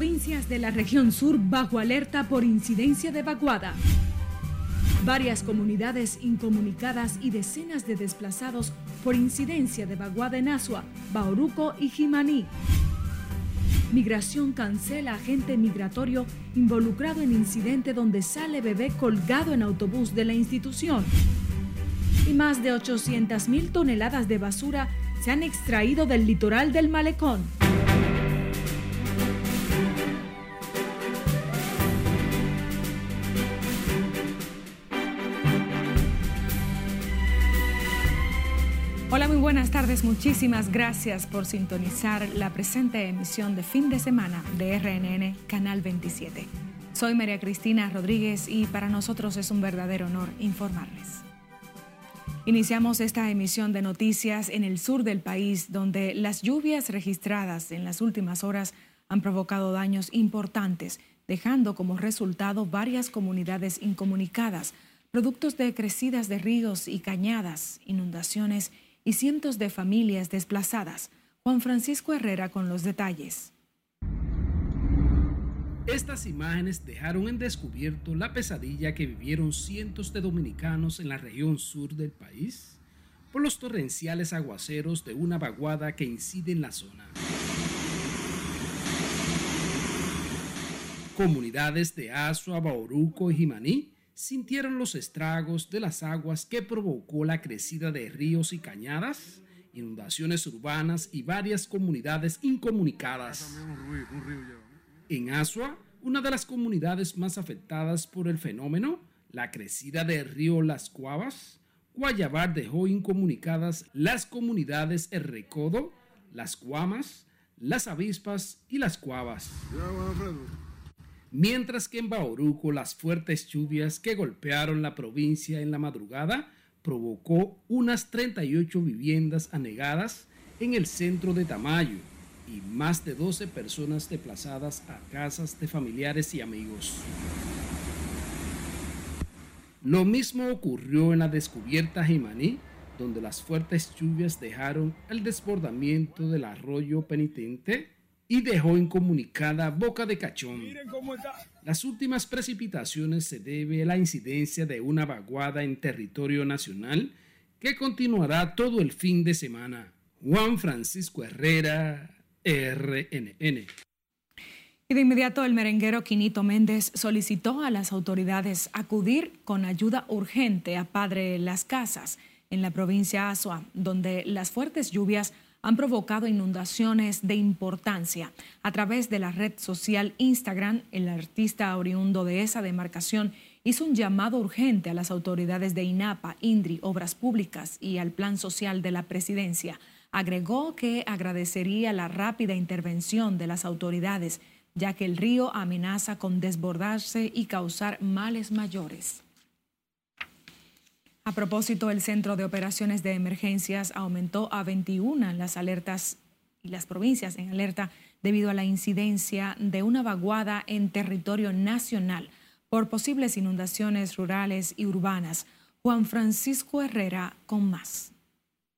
Provincias de la región sur bajo alerta por incidencia de vaguada. Varias comunidades incomunicadas y decenas de desplazados por incidencia de vaguada en Asua, Bauruco y Jimaní. Migración cancela agente migratorio involucrado en incidente donde sale bebé colgado en autobús de la institución. Y más de 800 mil toneladas de basura se han extraído del litoral del malecón. Hola, muy buenas tardes. Muchísimas gracias por sintonizar la presente emisión de fin de semana de RNN Canal 27. Soy María Cristina Rodríguez y para nosotros es un verdadero honor informarles. Iniciamos esta emisión de noticias en el sur del país, donde las lluvias registradas en las últimas horas han provocado daños importantes, dejando como resultado varias comunidades incomunicadas, productos de crecidas de ríos y cañadas, inundaciones y cientos de familias desplazadas. Juan Francisco Herrera con los detalles. Estas imágenes dejaron en descubierto la pesadilla que vivieron cientos de dominicanos en la región sur del país por los torrenciales aguaceros de una vaguada que incide en la zona. Comunidades de Asua, Bauruco y Jimaní sintieron los estragos de las aguas que provocó la crecida de ríos y cañadas, inundaciones urbanas y varias comunidades incomunicadas. En Asua, una de las comunidades más afectadas por el fenómeno, la crecida del río Las Cuavas, Guayabar dejó incomunicadas las comunidades El Recodo, Las Cuamas, Las Avispas y Las Cuavas mientras que en Bauruco las fuertes lluvias que golpearon la provincia en la madrugada provocó unas 38 viviendas anegadas en el centro de Tamayo y más de 12 personas desplazadas a casas de familiares y amigos. Lo mismo ocurrió en la descubierta Jimaní, donde las fuertes lluvias dejaron el desbordamiento del arroyo penitente y dejó incomunicada Boca de Cachón. Las últimas precipitaciones se debe a la incidencia de una vaguada en territorio nacional que continuará todo el fin de semana. Juan Francisco Herrera, RNN. Y de inmediato el merenguero Quinito Méndez solicitó a las autoridades acudir con ayuda urgente a Padre Las Casas en la provincia de Azua, donde las fuertes lluvias han provocado inundaciones de importancia. A través de la red social Instagram, el artista oriundo de esa demarcación hizo un llamado urgente a las autoridades de INAPA, INDRI, Obras Públicas y al Plan Social de la Presidencia. Agregó que agradecería la rápida intervención de las autoridades, ya que el río amenaza con desbordarse y causar males mayores. A propósito, el Centro de Operaciones de Emergencias aumentó a 21 las alertas y las provincias en alerta debido a la incidencia de una vaguada en territorio nacional por posibles inundaciones rurales y urbanas. Juan Francisco Herrera con más.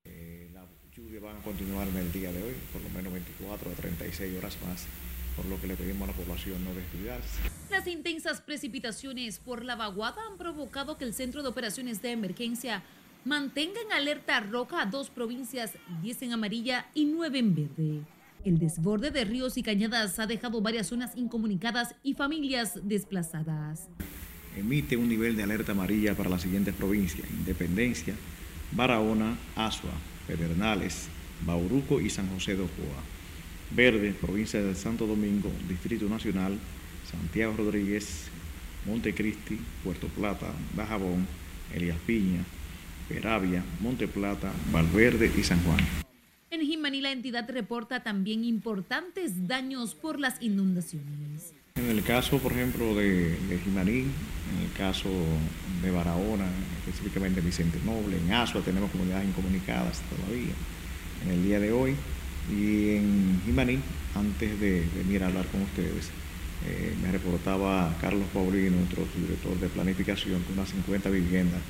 Eh, la lluvia va a continuar en el día de hoy, por lo menos 24 a 36 horas más por lo que le pedimos a la población no descuidarse. Las intensas precipitaciones por la vaguada han provocado que el Centro de Operaciones de Emergencia mantenga en alerta roja a dos provincias, 10 en amarilla y 9 en verde. El desborde de ríos y cañadas ha dejado varias zonas incomunicadas y familias desplazadas. Emite un nivel de alerta amarilla para las siguientes provincias: Independencia, Barahona, Asua, Pedernales, Bauruco y San José de Ocoa. Verde, provincia de Santo Domingo, Distrito Nacional, Santiago Rodríguez, Montecristi, Puerto Plata, Bajabón, Elías Piña, Peravia, Monte Plata, Valverde y San Juan. En Jimaní la entidad reporta también importantes daños por las inundaciones. En el caso, por ejemplo, de, Jimaní, en el caso de Barahona, específicamente Vicente Noble, en Asua tenemos comunidades incomunicadas todavía. En el día de hoy y en Jimaní, antes de venir a hablar con ustedes, eh, me reportaba Carlos Paulino, nuestro director de planificación, que unas 50 viviendas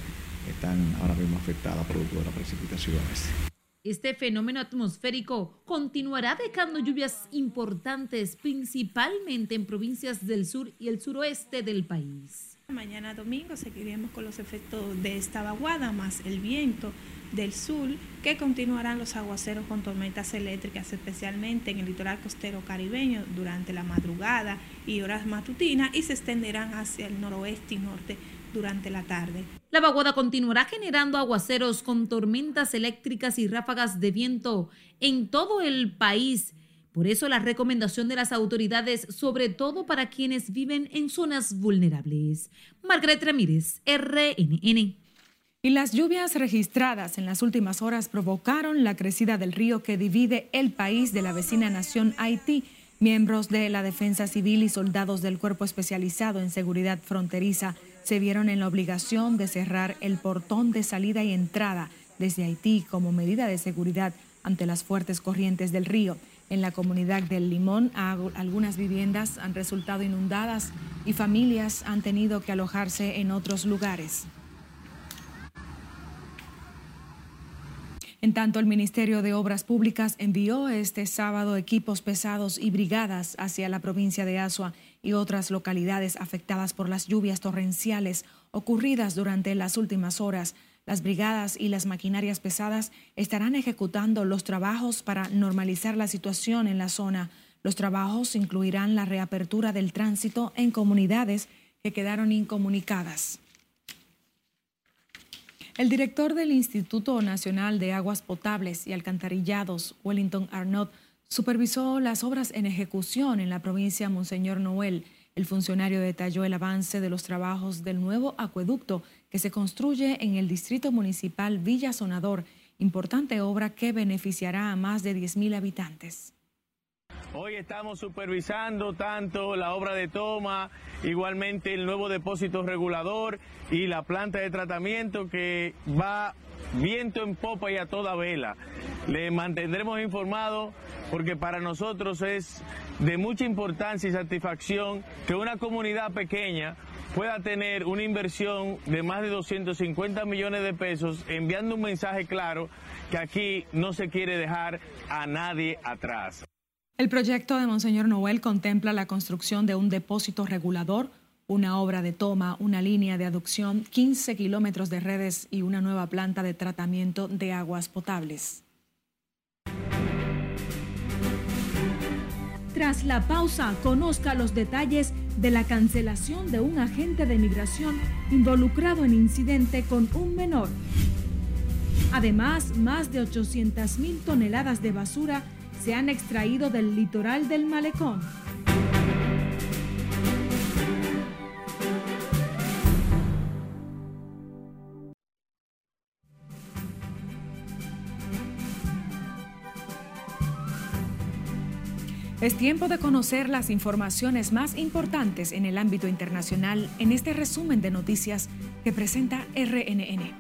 están ahora mismo afectadas producto de las precipitaciones. Este fenómeno atmosférico continuará dejando lluvias importantes, principalmente en provincias del sur y el suroeste del país. Mañana domingo seguiremos con los efectos de esta vaguada más el viento del sur que continuarán los aguaceros con tormentas eléctricas, especialmente en el litoral costero caribeño durante la madrugada y horas matutinas y se extenderán hacia el noroeste y norte durante la tarde. La vaguada continuará generando aguaceros con tormentas eléctricas y ráfagas de viento en todo el país. Por eso la recomendación de las autoridades, sobre todo para quienes viven en zonas vulnerables. Margaret Ramírez, RNN. Y las lluvias registradas en las últimas horas provocaron la crecida del río que divide el país de la vecina nación Haití. Miembros de la Defensa Civil y soldados del Cuerpo Especializado en Seguridad Fronteriza se vieron en la obligación de cerrar el portón de salida y entrada desde Haití como medida de seguridad ante las fuertes corrientes del río. En la comunidad del Limón, algunas viviendas han resultado inundadas y familias han tenido que alojarse en otros lugares. En tanto, el Ministerio de Obras Públicas envió este sábado equipos pesados y brigadas hacia la provincia de Asua y otras localidades afectadas por las lluvias torrenciales ocurridas durante las últimas horas. Las brigadas y las maquinarias pesadas estarán ejecutando los trabajos para normalizar la situación en la zona. Los trabajos incluirán la reapertura del tránsito en comunidades que quedaron incomunicadas. El director del Instituto Nacional de Aguas Potables y Alcantarillados, Wellington Arnott, supervisó las obras en ejecución en la provincia Monseñor Noel. El funcionario detalló el avance de los trabajos del nuevo acueducto que se construye en el distrito municipal Villa Sonador, importante obra que beneficiará a más de 10.000 habitantes. Hoy estamos supervisando tanto la obra de toma, igualmente el nuevo depósito regulador y la planta de tratamiento que va viento en popa y a toda vela. Le mantendremos informado porque para nosotros es de mucha importancia y satisfacción que una comunidad pequeña pueda tener una inversión de más de 250 millones de pesos, enviando un mensaje claro que aquí no se quiere dejar a nadie atrás. El proyecto de Monseñor Noel contempla la construcción de un depósito regulador una obra de toma, una línea de aducción, 15 kilómetros de redes y una nueva planta de tratamiento de aguas potables. Tras la pausa, conozca los detalles de la cancelación de un agente de migración involucrado en incidente con un menor. Además, más de 800 mil toneladas de basura se han extraído del litoral del malecón. Es tiempo de conocer las informaciones más importantes en el ámbito internacional en este resumen de noticias que presenta RNN.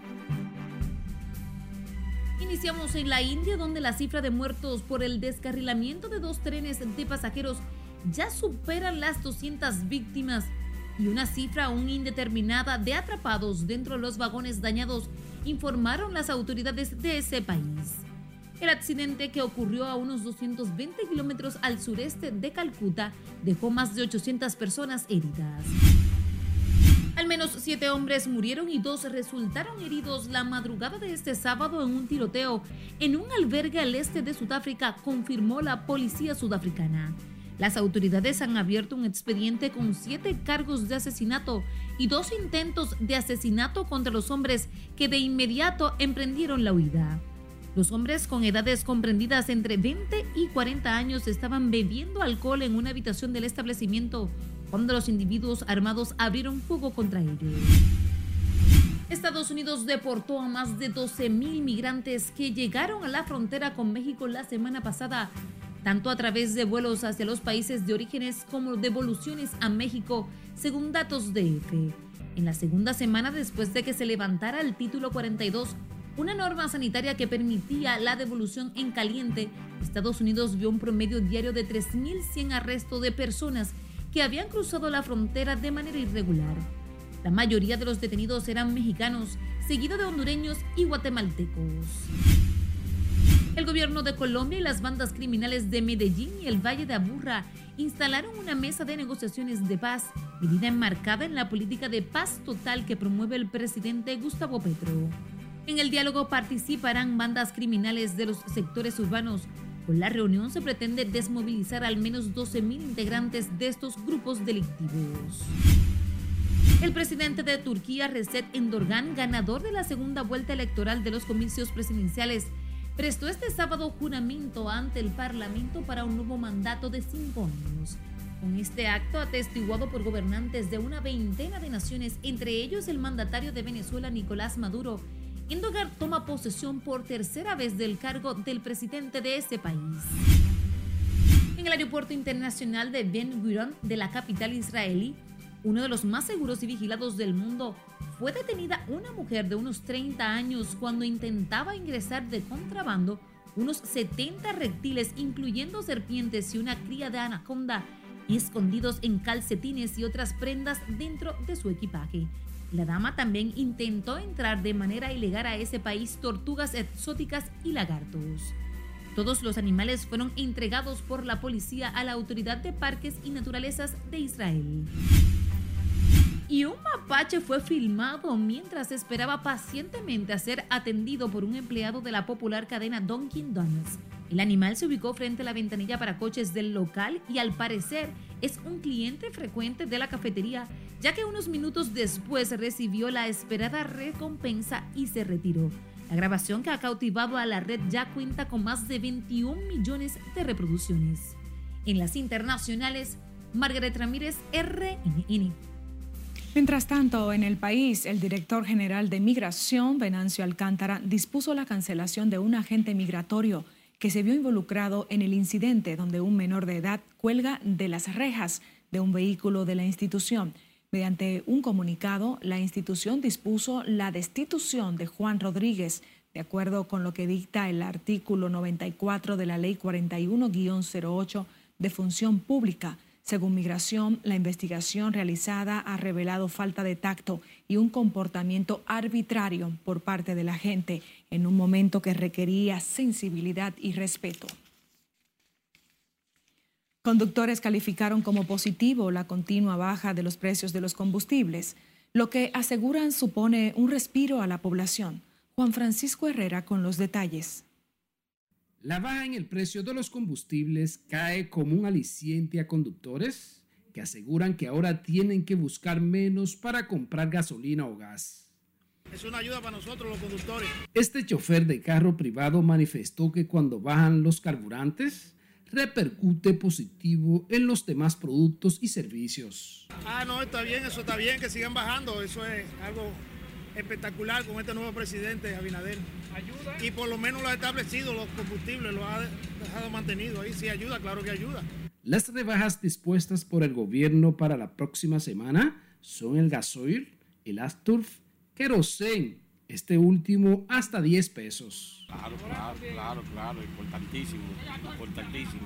Iniciamos en la India, donde la cifra de muertos por el descarrilamiento de dos trenes de pasajeros ya superan las 200 víctimas y una cifra aún indeterminada de atrapados dentro de los vagones dañados, informaron las autoridades de ese país. El accidente que ocurrió a unos 220 kilómetros al sureste de Calcuta dejó más de 800 personas heridas. Al menos siete hombres murieron y dos resultaron heridos la madrugada de este sábado en un tiroteo en un albergue al este de Sudáfrica, confirmó la policía sudafricana. Las autoridades han abierto un expediente con siete cargos de asesinato y dos intentos de asesinato contra los hombres que de inmediato emprendieron la huida. Los hombres con edades comprendidas entre 20 y 40 años estaban bebiendo alcohol en una habitación del establecimiento cuando los individuos armados abrieron fuego contra ellos. Estados Unidos deportó a más de 12.000 migrantes que llegaron a la frontera con México la semana pasada, tanto a través de vuelos hacia los países de orígenes como devoluciones a México, según datos de EFE. En la segunda semana después de que se levantara el título 42 una norma sanitaria que permitía la devolución en caliente, Estados Unidos vio un promedio diario de 3.100 arrestos de personas que habían cruzado la frontera de manera irregular. La mayoría de los detenidos eran mexicanos, seguido de hondureños y guatemaltecos. El gobierno de Colombia y las bandas criminales de Medellín y el Valle de Aburra instalaron una mesa de negociaciones de paz, medida enmarcada en la política de paz total que promueve el presidente Gustavo Petro. En el diálogo participarán bandas criminales de los sectores urbanos. Con la reunión se pretende desmovilizar al menos 12.000 integrantes de estos grupos delictivos. El presidente de Turquía, Recep Endorgan, ganador de la segunda vuelta electoral de los comicios presidenciales, prestó este sábado juramento ante el Parlamento para un nuevo mandato de cinco años. Con este acto atestiguado por gobernantes de una veintena de naciones, entre ellos el mandatario de Venezuela, Nicolás Maduro, Endogar toma posesión por tercera vez del cargo del presidente de ese país. En el aeropuerto internacional de Ben Gurion de la capital israelí, uno de los más seguros y vigilados del mundo, fue detenida una mujer de unos 30 años cuando intentaba ingresar de contrabando unos 70 reptiles, incluyendo serpientes y una cría de anaconda, escondidos en calcetines y otras prendas dentro de su equipaje. La dama también intentó entrar de manera ilegal a ese país tortugas exóticas y lagartos. Todos los animales fueron entregados por la policía a la Autoridad de Parques y Naturalezas de Israel y un mapache fue filmado mientras esperaba pacientemente a ser atendido por un empleado de la popular cadena Dunkin' Donuts. El animal se ubicó frente a la ventanilla para coches del local y al parecer es un cliente frecuente de la cafetería, ya que unos minutos después recibió la esperada recompensa y se retiró. La grabación que ha cautivado a la red ya cuenta con más de 21 millones de reproducciones. En las internacionales, Margaret Ramírez, RNN. Mientras tanto, en el país, el director general de Migración, Venancio Alcántara, dispuso la cancelación de un agente migratorio que se vio involucrado en el incidente donde un menor de edad cuelga de las rejas de un vehículo de la institución. Mediante un comunicado, la institución dispuso la destitución de Juan Rodríguez, de acuerdo con lo que dicta el artículo 94 de la Ley 41-08 de Función Pública según Migración, la investigación realizada ha revelado falta de tacto y un comportamiento arbitrario por parte de la gente en un momento que requería sensibilidad y respeto. Conductores calificaron como positivo la continua baja de los precios de los combustibles, lo que aseguran supone un respiro a la población. Juan Francisco Herrera con los detalles. La baja en el precio de los combustibles cae como un aliciente a conductores que aseguran que ahora tienen que buscar menos para comprar gasolina o gas. Es una ayuda para nosotros los conductores. Este chofer de carro privado manifestó que cuando bajan los carburantes, repercute positivo en los demás productos y servicios. Ah, no, está bien, eso está bien, que sigan bajando, eso es algo espectacular con este nuevo presidente, Abinader. ¿Ayuda? Y por lo menos lo ha establecido, los combustibles, lo ha dejado mantenido ahí. Sí, ayuda, claro que ayuda. Las rebajas dispuestas por el gobierno para la próxima semana son el gasoil, el Asturf, kerosene, este último hasta 10 pesos. Claro, claro, claro, claro, importantísimo, importantísimo.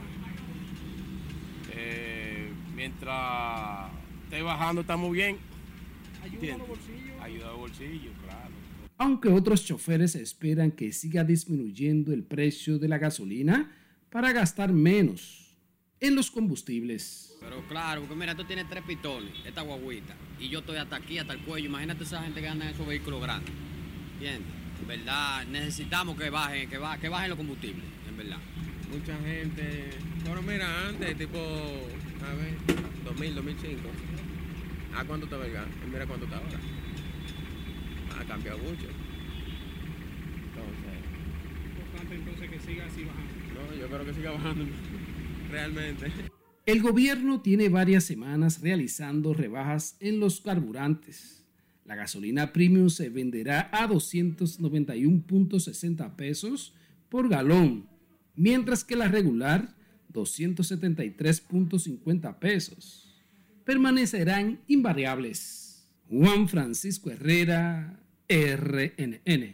Eh, mientras esté bajando estamos bien. Ayuda a los bolsillos. Ayuda a los bolsillos, claro. Aunque otros choferes esperan que siga disminuyendo el precio de la gasolina para gastar menos en los combustibles. Pero claro, porque mira, tú tienes tres pistones, esta guaguita, y yo estoy hasta aquí, hasta el cuello. Imagínate esa gente que anda en esos vehículos grandes. Bien, en verdad, necesitamos que bajen, que, que bajen los combustibles, en verdad. Mucha gente, bueno, mira, antes, tipo, a ver, 2000, 2005 ¿A cuánto está el gas? Mira cuánto está ahora. Ha cambiado mucho. Entonces. Es importante entonces que siga así bajando. No, yo creo que siga bajando. Realmente. El gobierno tiene varias semanas realizando rebajas en los carburantes. La gasolina premium se venderá a 291.60 pesos por galón, mientras que la regular 273.50 pesos permanecerán invariables. Juan Francisco Herrera, RNN.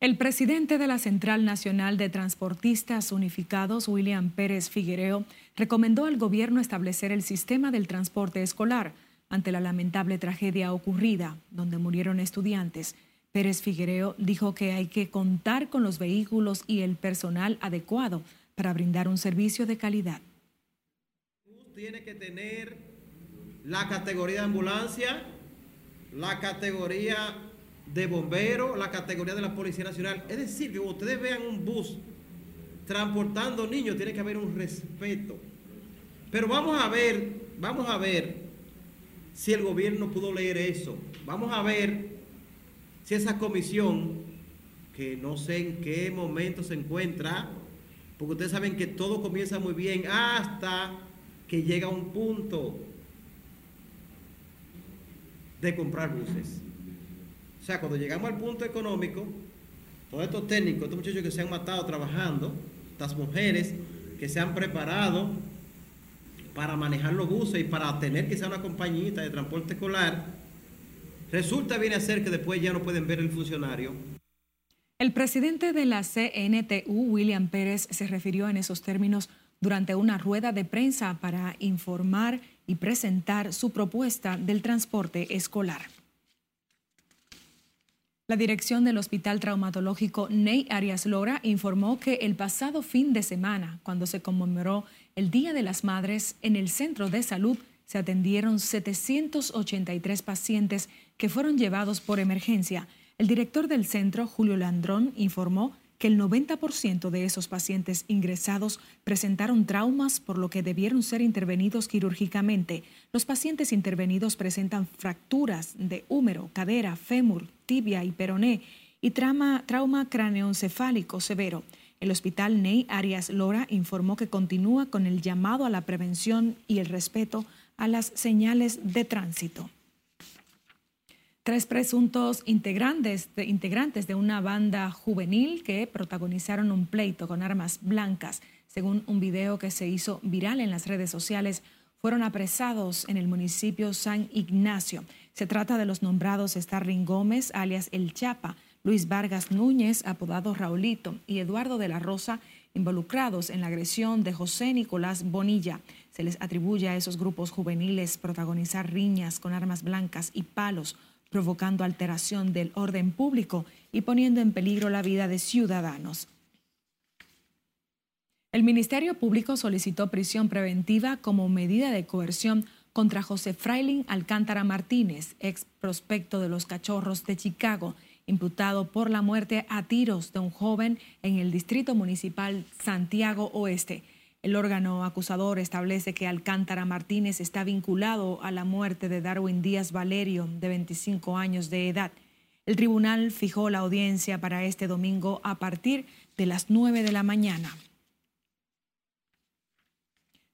El presidente de la Central Nacional de Transportistas Unificados, William Pérez Figuereo, recomendó al gobierno establecer el sistema del transporte escolar ante la lamentable tragedia ocurrida, donde murieron estudiantes. Pérez Figuereo dijo que hay que contar con los vehículos y el personal adecuado para brindar un servicio de calidad. Tiene que tener la categoría de ambulancia, la categoría de bombero, la categoría de la Policía Nacional. Es decir, que ustedes vean un bus transportando niños, tiene que haber un respeto. Pero vamos a ver, vamos a ver si el gobierno pudo leer eso. Vamos a ver si esa comisión, que no sé en qué momento se encuentra, porque ustedes saben que todo comienza muy bien hasta que llega un punto de comprar buses. O sea, cuando llegamos al punto económico, todos estos técnicos, estos muchachos que se han matado trabajando, estas mujeres que se han preparado para manejar los buses y para tener quizá una compañita de transporte escolar, resulta viene a ser que después ya no pueden ver el funcionario. El presidente de la CNTU, William Pérez, se refirió en esos términos durante una rueda de prensa para informar y presentar su propuesta del transporte escolar. La dirección del Hospital Traumatológico Ney Arias Lora informó que el pasado fin de semana, cuando se conmemoró el Día de las Madres, en el centro de salud se atendieron 783 pacientes que fueron llevados por emergencia. El director del centro, Julio Landrón, informó que el 90% de esos pacientes ingresados presentaron traumas por lo que debieron ser intervenidos quirúrgicamente. Los pacientes intervenidos presentan fracturas de húmero, cadera, fémur, tibia y peroné y trauma, trauma craneoencefálico severo. El hospital Ney Arias Lora informó que continúa con el llamado a la prevención y el respeto a las señales de tránsito. Tres presuntos integrantes de, integrantes de una banda juvenil que protagonizaron un pleito con armas blancas, según un video que se hizo viral en las redes sociales, fueron apresados en el municipio San Ignacio. Se trata de los nombrados Starling Gómez, alias El Chapa, Luis Vargas Núñez, apodado Raulito, y Eduardo de la Rosa, involucrados en la agresión de José Nicolás Bonilla. Se les atribuye a esos grupos juveniles protagonizar riñas con armas blancas y palos provocando alteración del orden público y poniendo en peligro la vida de ciudadanos. El Ministerio Público solicitó prisión preventiva como medida de coerción contra José Frailing Alcántara Martínez, ex prospecto de los Cachorros de Chicago, imputado por la muerte a tiros de un joven en el Distrito Municipal Santiago Oeste. El órgano acusador establece que Alcántara Martínez está vinculado a la muerte de Darwin Díaz Valerio, de 25 años de edad. El tribunal fijó la audiencia para este domingo a partir de las 9 de la mañana.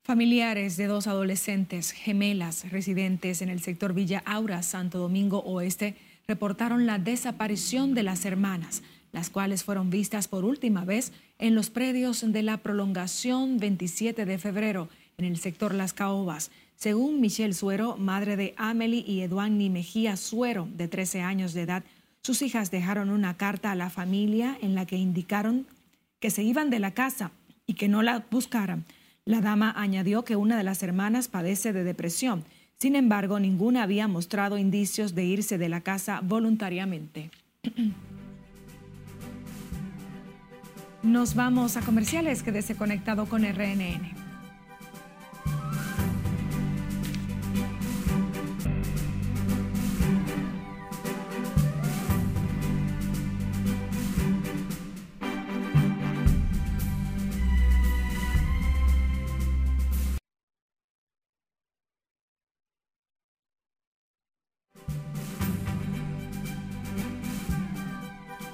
Familiares de dos adolescentes gemelas residentes en el sector Villa Aura, Santo Domingo Oeste, reportaron la desaparición de las hermanas las cuales fueron vistas por última vez en los predios de la prolongación 27 de febrero en el sector Las Caobas. Según Michelle Suero, madre de Amelie y Eduani Mejía Suero, de 13 años de edad, sus hijas dejaron una carta a la familia en la que indicaron que se iban de la casa y que no la buscaran. La dama añadió que una de las hermanas padece de depresión. Sin embargo, ninguna había mostrado indicios de irse de la casa voluntariamente. Nos vamos a comerciales, quédese conectado con RNN.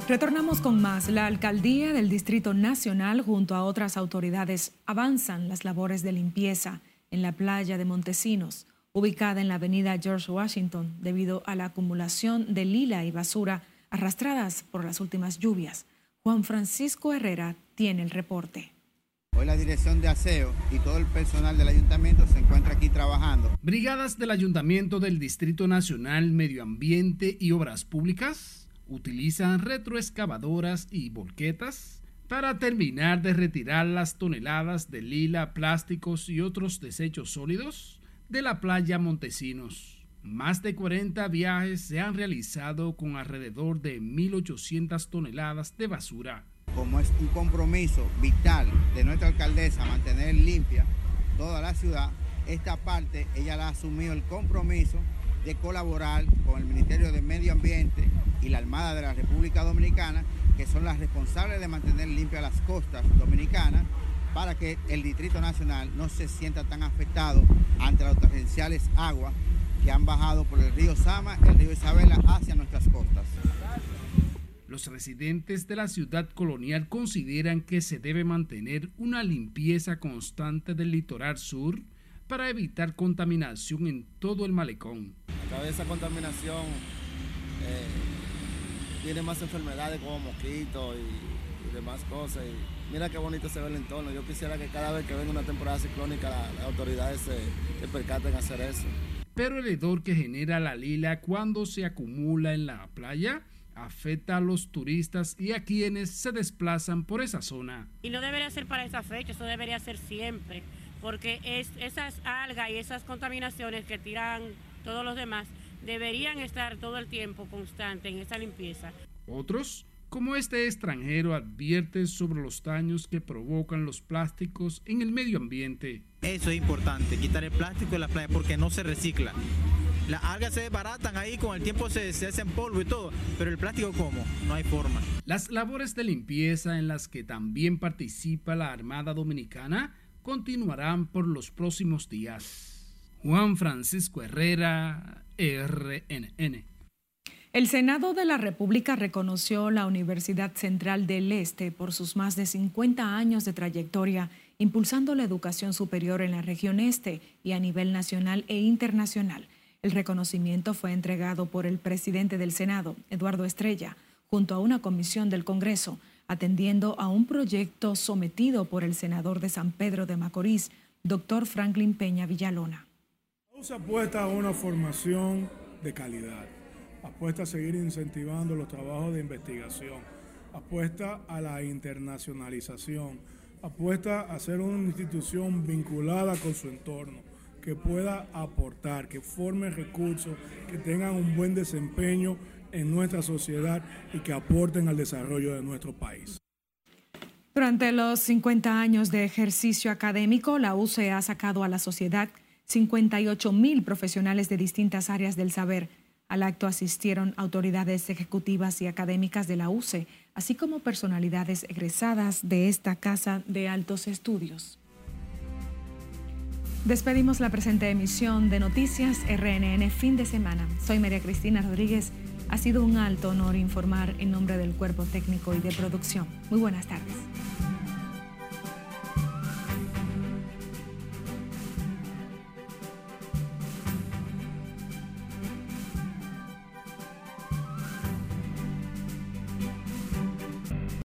Retornamos con más. La alcaldía del Distrito Nacional junto a otras autoridades avanzan las labores de limpieza en la playa de Montesinos, ubicada en la avenida George Washington, debido a la acumulación de lila y basura arrastradas por las últimas lluvias. Juan Francisco Herrera tiene el reporte. Hoy la dirección de aseo y todo el personal del ayuntamiento se encuentra aquí trabajando. Brigadas del Ayuntamiento del Distrito Nacional, Medio Ambiente y Obras Públicas utilizan retroexcavadoras y volquetas para terminar de retirar las toneladas de lila, plásticos y otros desechos sólidos de la playa Montesinos. Más de 40 viajes se han realizado con alrededor de 1.800 toneladas de basura. Como es un compromiso vital de nuestra alcaldesa mantener limpia toda la ciudad, esta parte ella la ha asumido el compromiso de colaborar con el Ministerio de Medio Ambiente y la Armada de la República Dominicana, que son las responsables de mantener limpias las costas dominicanas, para que el Distrito Nacional no se sienta tan afectado ante las torrenciales aguas que han bajado por el río Sama el río Isabela hacia nuestras costas. Los residentes de la ciudad colonial consideran que se debe mantener una limpieza constante del litoral sur para evitar contaminación en todo el malecón. A través de esa contaminación eh, tiene más enfermedades como mosquitos y, demás cosas. Y mira qué bonito se ve el entorno. Yo quisiera que cada vez que venga una temporada ciclónica las autoridades se, se percaten hacer eso. Pero el hedor que genera la lila cuando se acumula en la playa afecta a los turistas y a quienes se desplazan por esa zona. Y no debería ser para esa fecha, eso debería ser siempre porque es, esas algas y esas contaminaciones que tiran todos los demás deberían estar todo el tiempo constante en esa limpieza. Otros, como este extranjero, advierten sobre los daños que provocan los plásticos en el medio ambiente. Eso es importante, quitar el plástico de la playa porque no se recicla. Las algas se desbaratan ahí, con el tiempo se, se hacen polvo y todo, pero el plástico ¿cómo? No hay forma. Las labores de limpieza en las que también participa la Armada Dominicana continuarán por los próximos días. Juan Francisco Herrera, RNN. El Senado de la República reconoció la Universidad Central del Este por sus más de 50 años de trayectoria impulsando la educación superior en la región este y a nivel nacional e internacional. El reconocimiento fue entregado por el presidente del Senado, Eduardo Estrella, junto a una comisión del Congreso atendiendo a un proyecto sometido por el senador de San Pedro de Macorís, doctor Franklin Peña Villalona. Apuesta a una formación de calidad, apuesta a seguir incentivando los trabajos de investigación, apuesta a la internacionalización, apuesta a ser una institución vinculada con su entorno, que pueda aportar, que forme recursos, que tengan un buen desempeño en nuestra sociedad y que aporten al desarrollo de nuestro país. Durante los 50 años de ejercicio académico, la UCE ha sacado a la sociedad 58 mil profesionales de distintas áreas del saber. Al acto asistieron autoridades ejecutivas y académicas de la UCE, así como personalidades egresadas de esta casa de altos estudios. Despedimos la presente emisión de Noticias RNN fin de semana. Soy María Cristina Rodríguez. Ha sido un alto honor informar en nombre del cuerpo técnico y de producción. Muy buenas tardes.